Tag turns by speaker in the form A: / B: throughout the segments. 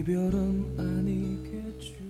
A: 이별은 아니겠죠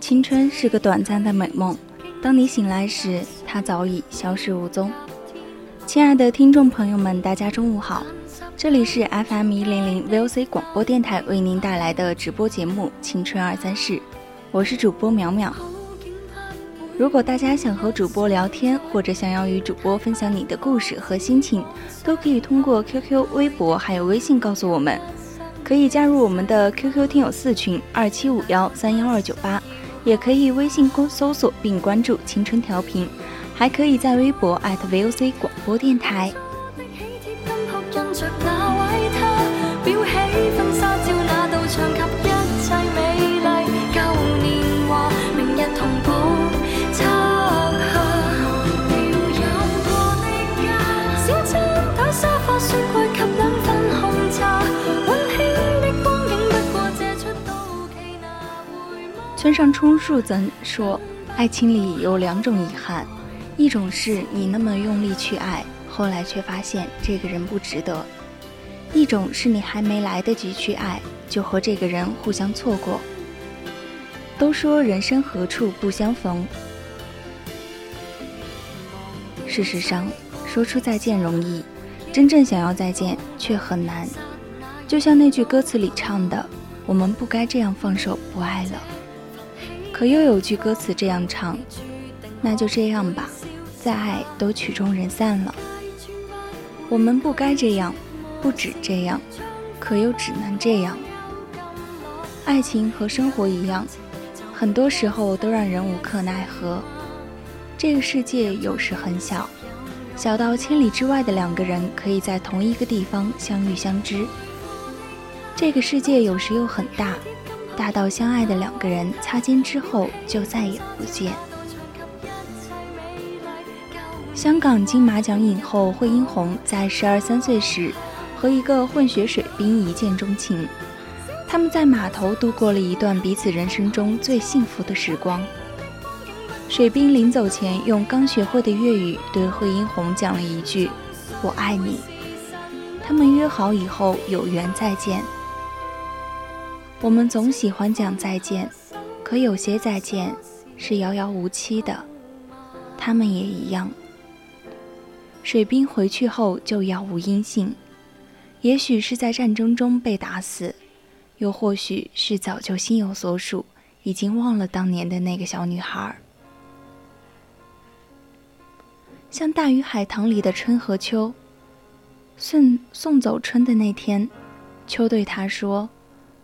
B: 青春是个短暂的美梦，当你醒来时，它早已消失无踪。亲爱的听众朋友们，大家中午好，这里是 FM 一零零 VOC 广播电台为您带来的直播节目《青春二三事》，我是主播淼淼。如果大家想和主播聊天，或者想要与主播分享你的故事和心情，都可以通过 QQ、微博还有微信告诉我们。可以加入我们的 QQ 听友四群二七五幺三幺二九八，也可以微信公搜索并关注“青春调频”，还可以在微博 @VOC 广播电台。上春树曾说：“爱情里有两种遗憾，一种是你那么用力去爱，后来却发现这个人不值得；一种是你还没来得及去爱，就和这个人互相错过。”都说人生何处不相逢，事实上，说出再见容易，真正想要再见却很难。就像那句歌词里唱的：“我们不该这样放手不爱了。”可又有句歌词这样唱：“那就这样吧，再爱都曲终人散了。”我们不该这样，不止这样，可又只能这样。爱情和生活一样，很多时候都让人无可奈何。这个世界有时很小，小到千里之外的两个人可以在同一个地方相遇相知；这个世界有时又很大。大到相爱的两个人擦肩之后就再也不见。香港金马奖影后惠英红在十二三岁时和一个混血水兵一见钟情，他们在码头度过了一段彼此人生中最幸福的时光。水兵临走前用刚学会的粤语对惠英红讲了一句：“我爱你。”他们约好以后有缘再见。我们总喜欢讲再见，可有些再见是遥遥无期的。他们也一样。水兵回去后就杳无音信，也许是在战争中被打死，又或许是早就心有所属，已经忘了当年的那个小女孩。像《大鱼海棠》里的春和秋，送送走春的那天，秋对他说。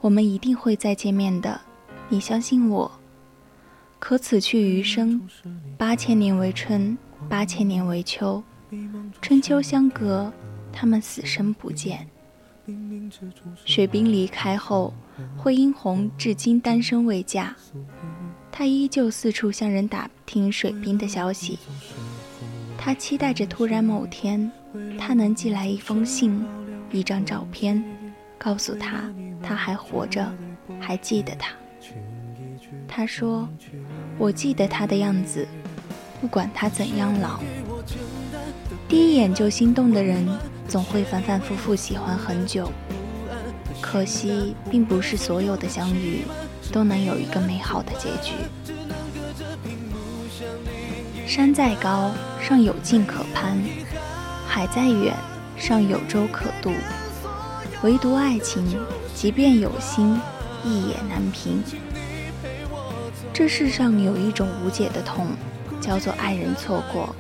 B: 我们一定会再见面的，你相信我。可此去余生，八千年为春，八千年为秋，春秋相隔，他们死生不见。水兵离开后，惠英红至今单身未嫁，她依旧四处向人打听水兵的消息。她期待着突然某天，他能寄来一封信，一张照片，告诉她。他还活着，还记得他。他说：“我记得他的样子，不管他怎样老。”第一眼就心动的人，总会反反复复喜欢很久。可惜，并不是所有的相遇都能有一个美好的结局。山再高，尚有径可攀；海再远，尚有舟可渡。唯独爱情，即便有心，亦也难平。这世上有一种无解的痛，叫做爱人错过。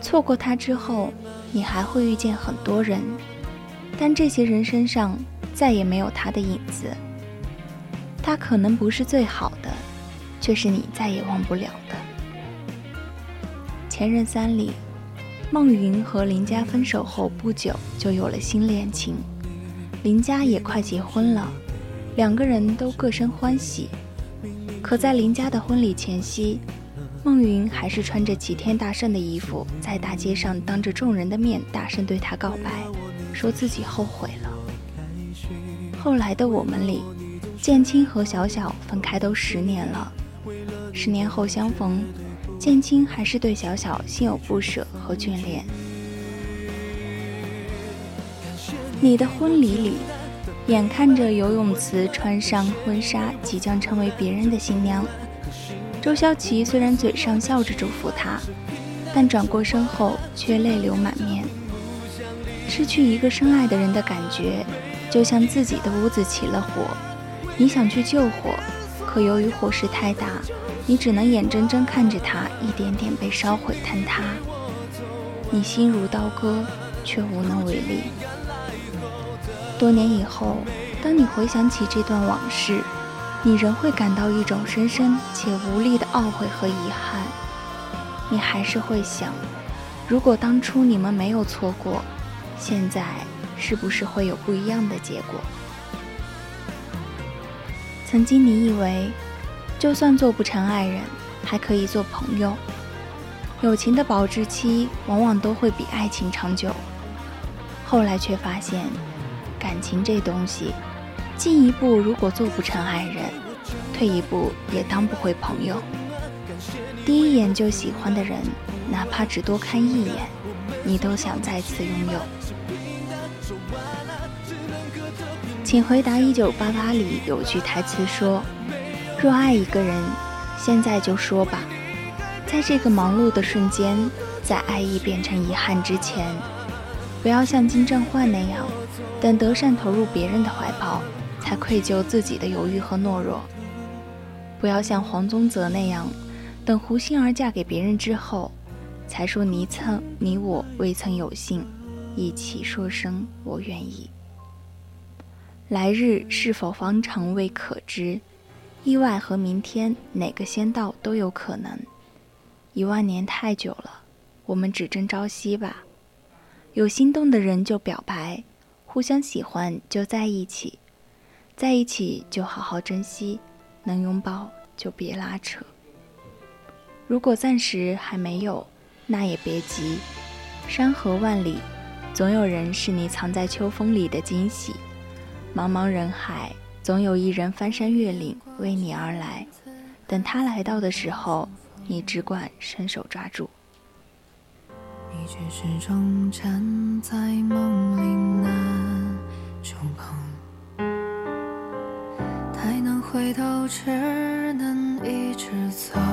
B: 错过他之后，你还会遇见很多人，但这些人身上再也没有他的影子。他可能不是最好的，却是你再也忘不了的。《前任三》里，孟云和林佳分手后不久就有了新恋情。林佳也快结婚了，两个人都各生欢喜。可在林佳的婚礼前夕，孟云还是穿着齐天大圣的衣服，在大街上当着众人的面大声对他告白，说自己后悔了。后来的我们里，建青和小小分开都十年了，十年后相逢，建青还是对小小心有不舍和眷恋。你的婚礼里，眼看着游泳池穿上婚纱，即将成为别人的新娘。周潇齐虽然嘴上笑着祝福她，但转过身后却泪流满面。失去一个深爱的人的感觉，就像自己的屋子起了火，你想去救火，可由于火势太大，你只能眼睁睁看着它一点点被烧毁坍塌。你心如刀割，却无能为力。多年以后，当你回想起这段往事，你仍会感到一种深深且无力的懊悔和遗憾。你还是会想，如果当初你们没有错过，现在是不是会有不一样的结果？曾经你以为，就算做不成爱人，还可以做朋友。友情的保质期往往都会比爱情长久。后来却发现。感情这东西，进一步如果做不成爱人，退一步也当不回朋友。第一眼就喜欢的人，哪怕只多看一眼，你都想再次拥有。请回答一九八八里有句台词说：“若爱一个人，现在就说吧，在这个忙碌的瞬间，在爱意变成遗憾之前，不要像金正焕那样。”等德善投入别人的怀抱，才愧疚自己的犹豫和懦弱。不要像黄宗泽那样，等胡杏儿嫁给别人之后，才说你曾你我未曾有幸一起说声我愿意。来日是否方长未可知，意外和明天哪个先到都有可能。一万年太久了，我们只争朝夕吧。有心动的人就表白。互相喜欢就在一起，在一起就好好珍惜，能拥抱就别拉扯。如果暂时还没有，那也别急。山河万里，总有人是你藏在秋风里的惊喜。茫茫人海，总有一人翻山越岭为你而来。等他来到的时候，你只管伸手抓住。
C: 你却始终站在梦里那都，只能一直走。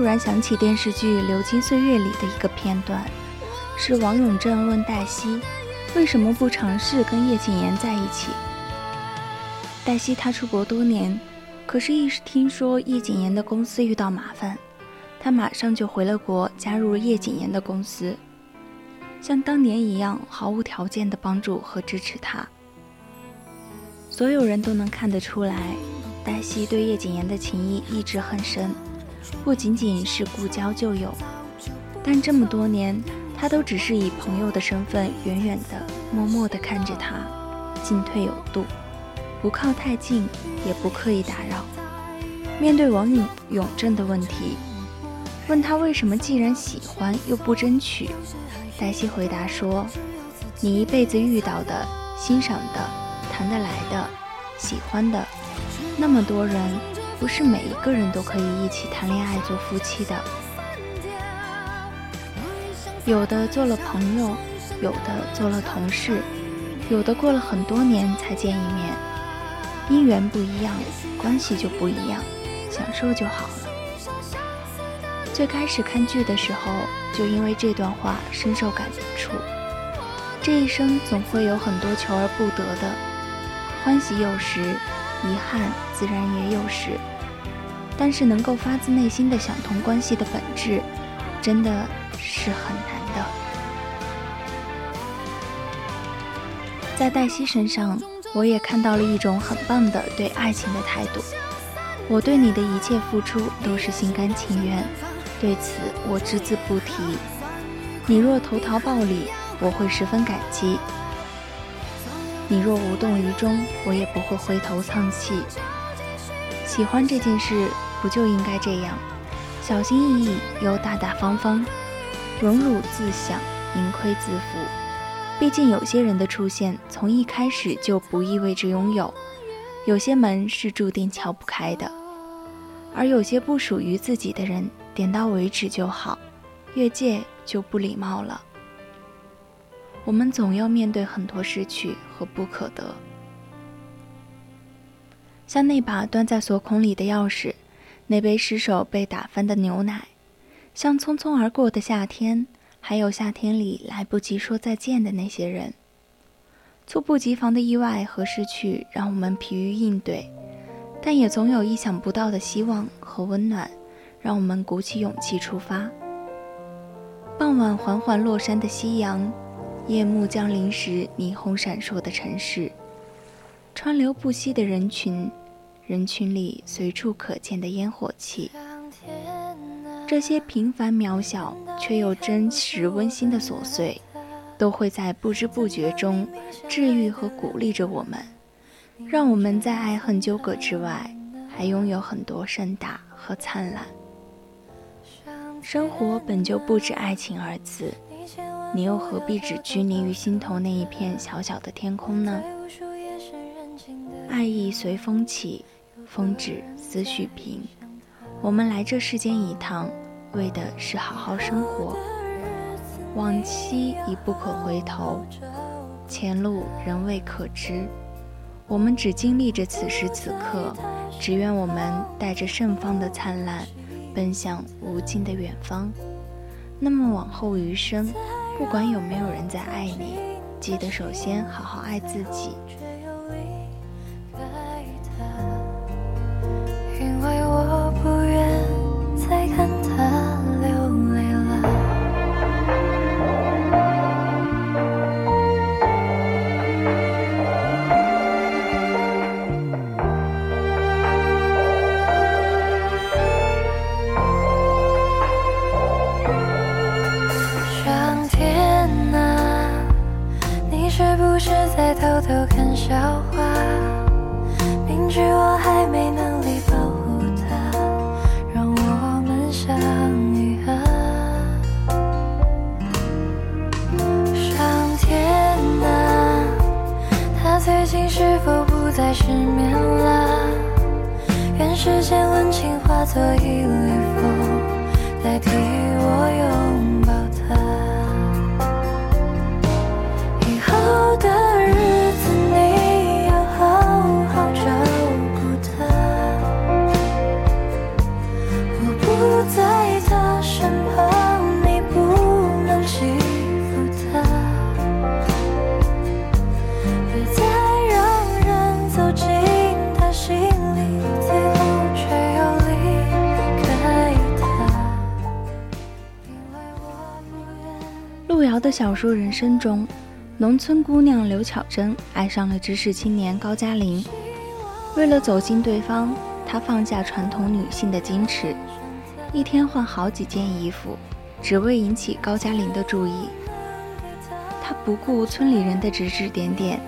B: 突然想起电视剧《流金岁月》里的一个片段，是王永正问黛西，为什么不尝试跟叶谨言在一起？黛西他出国多年，可是，一听说叶谨言的公司遇到麻烦，他马上就回了国，加入叶谨言的公司，像当年一样毫无条件的帮助和支持他。所有人都能看得出来，黛西对叶谨言的情谊一直很深，不仅仅是故交旧友，但这么多年，他都只是以朋友的身份，远远的、默默地看着他，进退有度。不靠太近，也不刻意打扰。面对王永永正的问题，问他为什么既然喜欢又不争取，黛西回答说：“你一辈子遇到的、欣赏的、谈得来的、喜欢的，那么多人，不是每一个人都可以一起谈恋爱做夫妻的。有的做了朋友，有的做了同事，有的过了很多年才见一面。”姻缘不一样，关系就不一样，享受就好了。最开始看剧的时候，就因为这段话深受感触。这一生总会有很多求而不得的，欢喜有时，遗憾自然也有时。但是能够发自内心的想通关系的本质，真的是很难的。在黛西身上。我也看到了一种很棒的对爱情的态度。我对你的一切付出都是心甘情愿，对此我只字不提。你若投桃报李，我会十分感激；你若无动于衷，我也不会回头丧气。喜欢这件事不就应该这样，小心翼翼又大大方方，荣辱自享，盈亏自负。毕竟有些人的出现，从一开始就不意味着拥有；有些门是注定敲不开的，而有些不属于自己的人，点到为止就好，越界就不礼貌了。我们总要面对很多失去和不可得，像那把端在锁孔里的钥匙，那杯失手被打翻的牛奶，像匆匆而过的夏天。还有夏天里来不及说再见的那些人，猝不及防的意外和失去让我们疲于应对，但也总有意想不到的希望和温暖，让我们鼓起勇气出发。傍晚缓缓落山的夕阳，夜幕降临时霓虹闪烁的城市，川流不息的人群，人群里随处可见的烟火气。这些平凡渺小却又真实温馨的琐碎，都会在不知不觉中治愈和鼓励着我们，让我们在爱恨纠葛之外，还拥有很多盛大和灿烂。生活本就不止爱情二字，你又何必只拘泥于心头那一片小小的天空呢？爱意随风起，风止思绪平。我们来这世间一趟，为的是好好生活。往期已不可回头，前路仍未可知。我们只经历着此时此刻，只愿我们带着盛放的灿烂，奔向无尽的远方。那么往后余生，不管有没有人在爱你，记得首先好好爱自己。小说人生中，农村姑娘刘巧珍爱上了知识青年高加林。为了走进对方，她放下传统女性的矜持，一天换好几件衣服，只为引起高加林的注意。她不顾村里人的指指点点，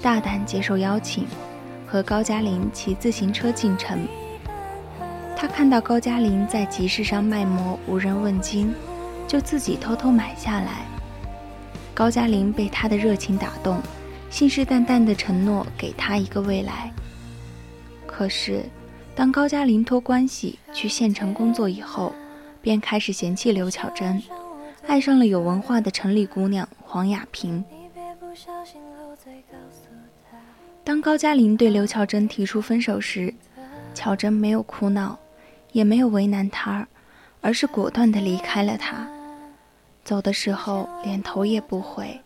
B: 大胆接受邀请，和高加林骑自行车进城。她看到高加林在集市上卖馍，无人问津，就自己偷偷买下来。高加林被他的热情打动，信誓旦旦地承诺给他一个未来。可是，当高加林托关系去县城工作以后，便开始嫌弃刘巧珍，爱上了有文化的城里姑娘黄雅萍。当高加林对刘巧珍提出分手时，巧珍没有哭闹，也没有为难他，而是果断地离开了他。走的时候连头也不回。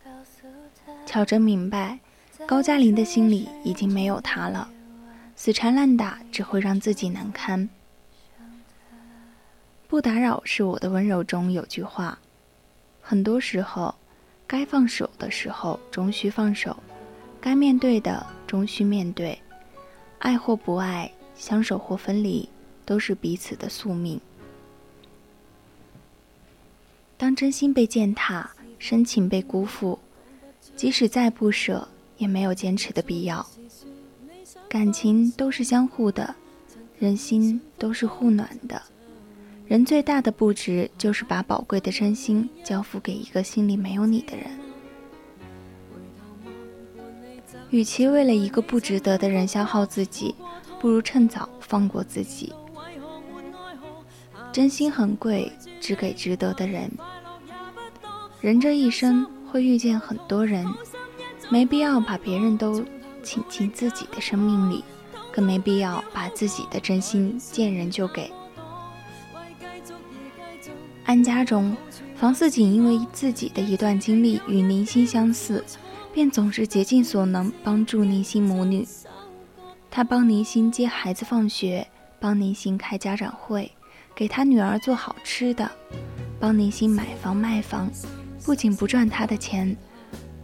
B: 巧珍明白，高加林的心里已经没有他了。死缠烂打只会让自己难堪。不打扰是我的温柔中有句话，很多时候，该放手的时候终须放手，该面对的终须面对。爱或不爱，相守或分离，都是彼此的宿命。当真心被践踏，深情被辜负，即使再不舍，也没有坚持的必要。感情都是相互的，人心都是互暖的。人最大的不值，就是把宝贵的真心交付给一个心里没有你的人。与其为了一个不值得的人消耗自己，不如趁早放过自己。真心很贵，只给值得的人。人这一生会遇见很多人，没必要把别人都。请进自己的生命里，更没必要把自己的真心见人就给。安家中，房似锦因为自己的一段经历与宁心相似，便总是竭尽所能帮助宁心母女。他帮宁心接孩子放学，帮宁心开家长会，给他女儿做好吃的，帮宁心买房卖房。不仅不赚他的钱，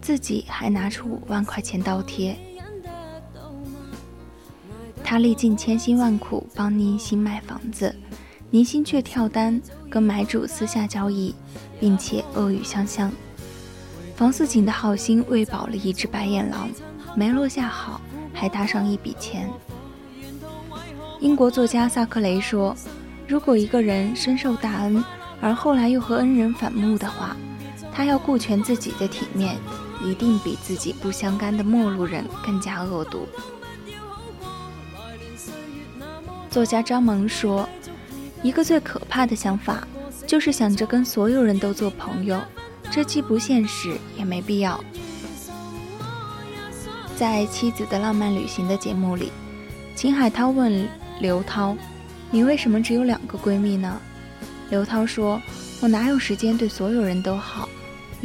B: 自己还拿出五万块钱倒贴。他历尽千辛万苦帮宁心卖房子，宁心却跳单跟买主私下交易，并且恶语相向。房似锦的好心喂饱了一只白眼狼，没落下好，还搭上一笔钱。英国作家萨克雷说：“如果一个人深受大恩，而后来又和恩人反目的话，他要顾全自己的体面，一定比自己不相干的陌路人更加恶毒。”作家张萌说：“一个最可怕的想法，就是想着跟所有人都做朋友，这既不现实，也没必要。”在《妻子的浪漫旅行》的节目里，秦海涛问刘涛：“你为什么只有两个闺蜜呢？”刘涛说：“我哪有时间对所有人都好？”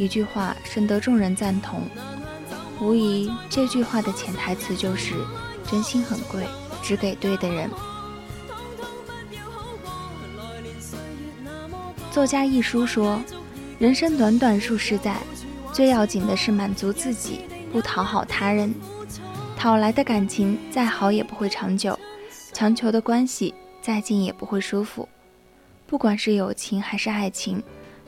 B: 一句话深得众人赞同。无疑，这句话的潜台词就是：真心很贵，只给对的人。作家一书说：“人生短短数十载，最要紧的是满足自己，不讨好他人。讨来的感情再好也不会长久，强求的关系再近也不会舒服。不管是友情还是爱情，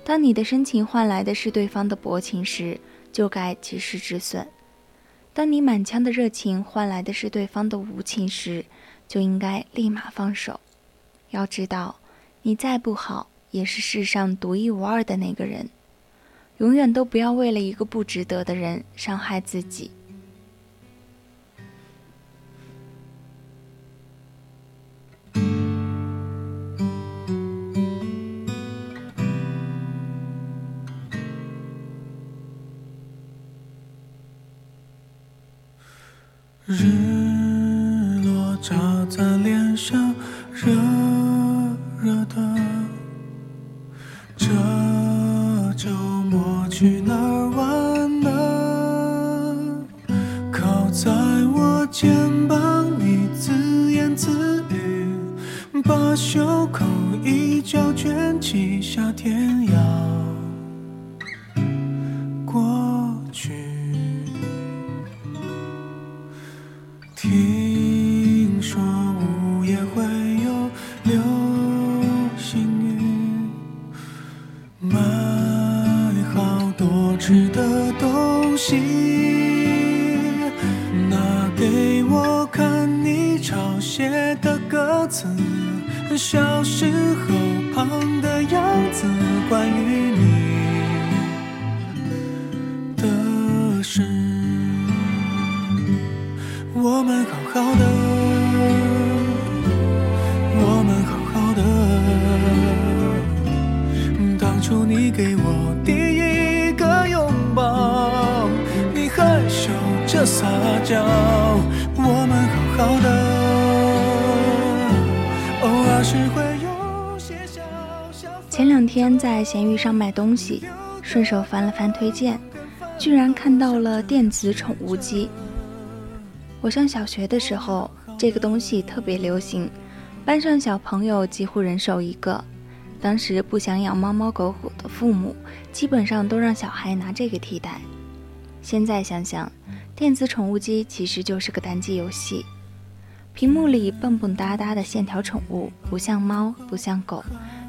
B: 当你的深情换来的是对方的薄情时，就该及时止损；当你满腔的热情换来的是对方的无情时，就应该立马放手。要知道，你再不好。”也是世上独一无二的那个人，永远都不要为了一个不值得的人伤害自己。
D: 口一角卷起，小天涯。撒娇。我们好好的，偶尔是会有些小小。
B: 前两天在闲鱼上买东西，顺手翻了翻推荐，居然看到了电子宠物机。我上小学的时候，这个东西特别流行，班上小朋友几乎人手一个。当时不想养猫猫狗狗的父母，基本上都让小孩拿这个替代。现在想想，电子宠物机其实就是个单机游戏，屏幕里蹦蹦哒哒的线条宠物，不像猫，不像狗，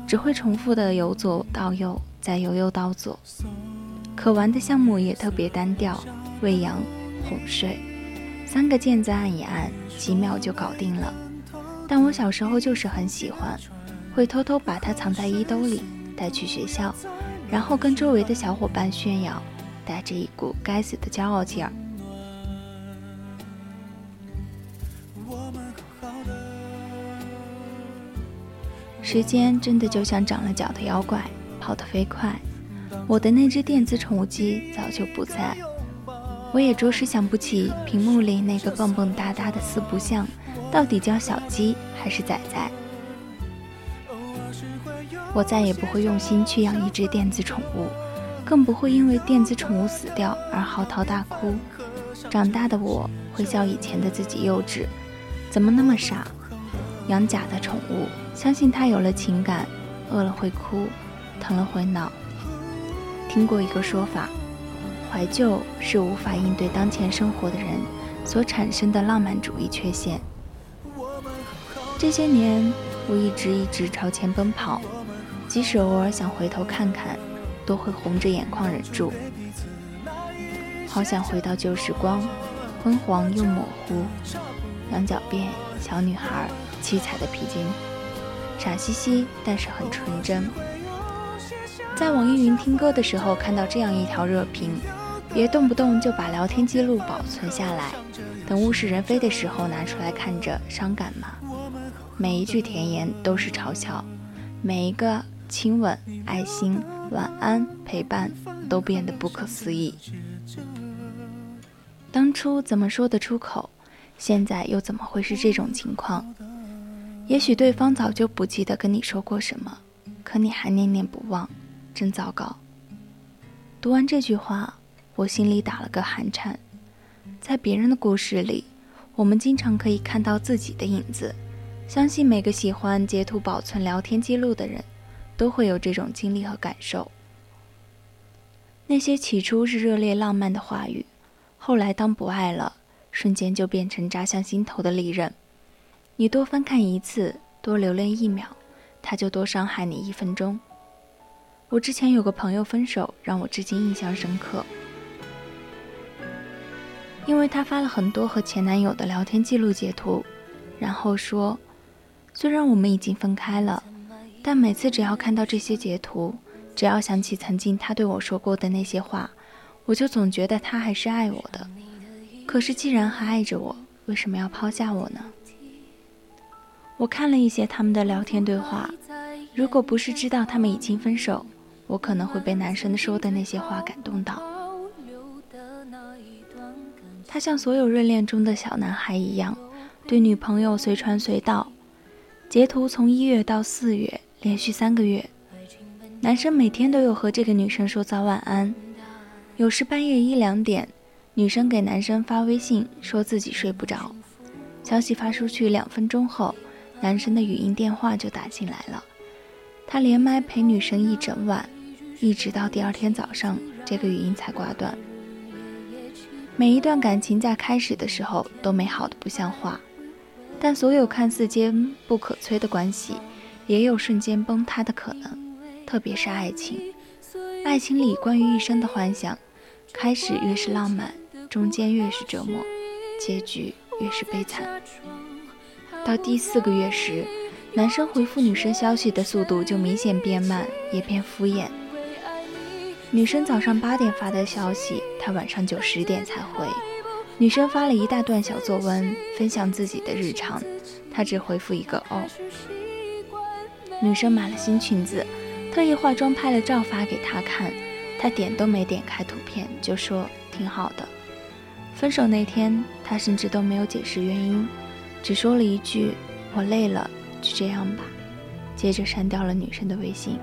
B: 只会重复的由左到右，再由右到左。可玩的项目也特别单调，喂养、哄睡。三个键子按一按，几秒就搞定了。但我小时候就是很喜欢，会偷偷把它藏在衣兜里，带去学校，然后跟周围的小伙伴炫耀，带着一股该死的骄傲劲儿。时间真的就像长了脚的妖怪，跑得飞快。我的那只电子宠物鸡早就不在。我也着实想不起屏幕里那个蹦蹦哒哒的四不像，到底叫小鸡还是仔仔。我再也不会用心去养一只电子宠物，更不会因为电子宠物死掉而嚎啕大哭。长大的我会笑以前的自己幼稚，怎么那么傻？养假的宠物，相信它有了情感，饿了会哭，疼了会闹。听过一个说法。怀旧是无法应对当前生活的人所产生的浪漫主义缺陷。这些年，我一直一直朝前奔跑，即使偶尔想回头看看，都会红着眼眶忍住。好想回到旧时光，昏黄又模糊，羊角辫，小女孩，七彩的皮筋，傻兮兮，但是很纯真。在网易云听歌的时候，看到这样一条热评。别动不动就把聊天记录保存下来，等物是人非的时候拿出来看着，伤感吗？每一句甜言都是嘲笑，每一个亲吻、爱心、晚安、陪伴都变得不可思议。当初怎么说得出口？现在又怎么会是这种情况？也许对方早就不记得跟你说过什么，可你还念念不忘，真糟糕。读完这句话。我心里打了个寒颤，在别人的故事里，我们经常可以看到自己的影子。相信每个喜欢截图保存聊天记录的人，都会有这种经历和感受。那些起初是热烈浪漫的话语，后来当不爱了，瞬间就变成扎向心头的利刃。你多翻看一次，多留恋一秒，他就多伤害你一分钟。我之前有个朋友分手，让我至今印象深刻。因为她发了很多和前男友的聊天记录截图，然后说：“虽然我们已经分开了，但每次只要看到这些截图，只要想起曾经他对我说过的那些话，我就总觉得他还是爱我的。可是既然还爱着我，为什么要抛下我呢？”我看了一些他们的聊天对话，如果不是知道他们已经分手，我可能会被男生说的那些话感动到。他像所有热恋中的小男孩一样，对女朋友随传随到，截图从一月到四月，连续三个月。男生每天都有和这个女生说早晚安，有时半夜一两点，女生给男生发微信说自己睡不着，消息发出去两分钟后，男生的语音电话就打进来了，他连麦陪女生一整晚，一直到第二天早上，这个语音才挂断。每一段感情在开始的时候都美好的不像话，但所有看似坚不可摧的关系，也有瞬间崩塌的可能。特别是爱情，爱情里关于一生的幻想，开始越是浪漫，中间越是折磨，结局越是悲惨。到第四个月时，男生回复女生消息的速度就明显变慢，也变敷衍。女生早上八点发的消息，他晚上九十点才回。女生发了一大段小作文，分享自己的日常，他只回复一个哦。女生买了新裙子，特意化妆拍了照发给他看，他点都没点开图片就说挺好的。分手那天，他甚至都没有解释原因，只说了一句我累了，就这样吧，接着删掉了女生的微信。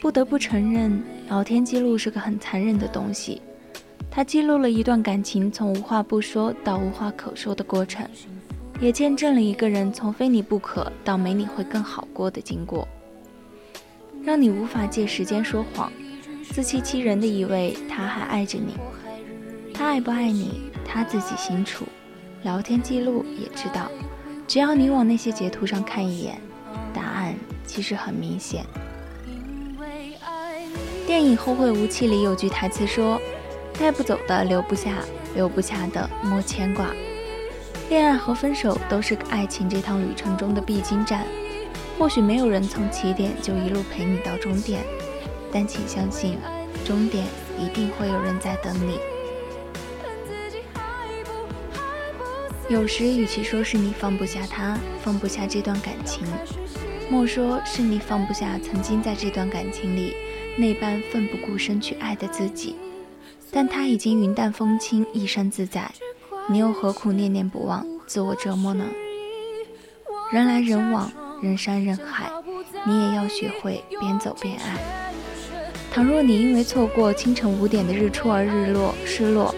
B: 不得不承认，聊天记录是个很残忍的东西。它记录了一段感情从无话不说到无话可说的过程，也见证了一个人从非你不可到没你会更好过的经过，让你无法借时间说谎，自欺欺人的以为他还爱着你。他爱不爱你，他自己清楚。聊天记录也知道，只要你往那些截图上看一眼，答案其实很明显。电影《后会无期》里有句台词说：“带不走的留不下，留不下的莫牵挂。”恋爱和分手都是爱情这趟旅程中的必经站。或许没有人从起点就一路陪你到终点，但请相信，终点一定会有人在等你。有时，与其说是你放不下他，放不下这段感情，莫说是你放不下曾经在这段感情里。那般奋不顾身去爱的自己，但他已经云淡风轻，一生自在，你又何苦念念不忘，自我折磨呢？人来人往，人山人海，你也要学会边走边爱。倘若你因为错过清晨五点的日出而日落失落，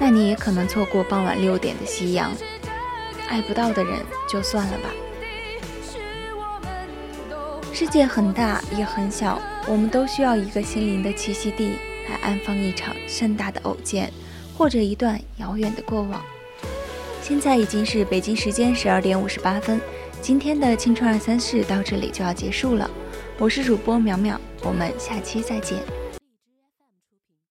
B: 那你也可能错过傍晚六点的夕阳。爱不到的人就算了吧。世界很大也很小。我们都需要一个心灵的栖息地，来安放一场盛大的偶见，或者一段遥远的过往。现在已经是北京时间十二点五十八分，今天的青春二三事到这里就要结束了。我是主播苗苗，我们下期再见。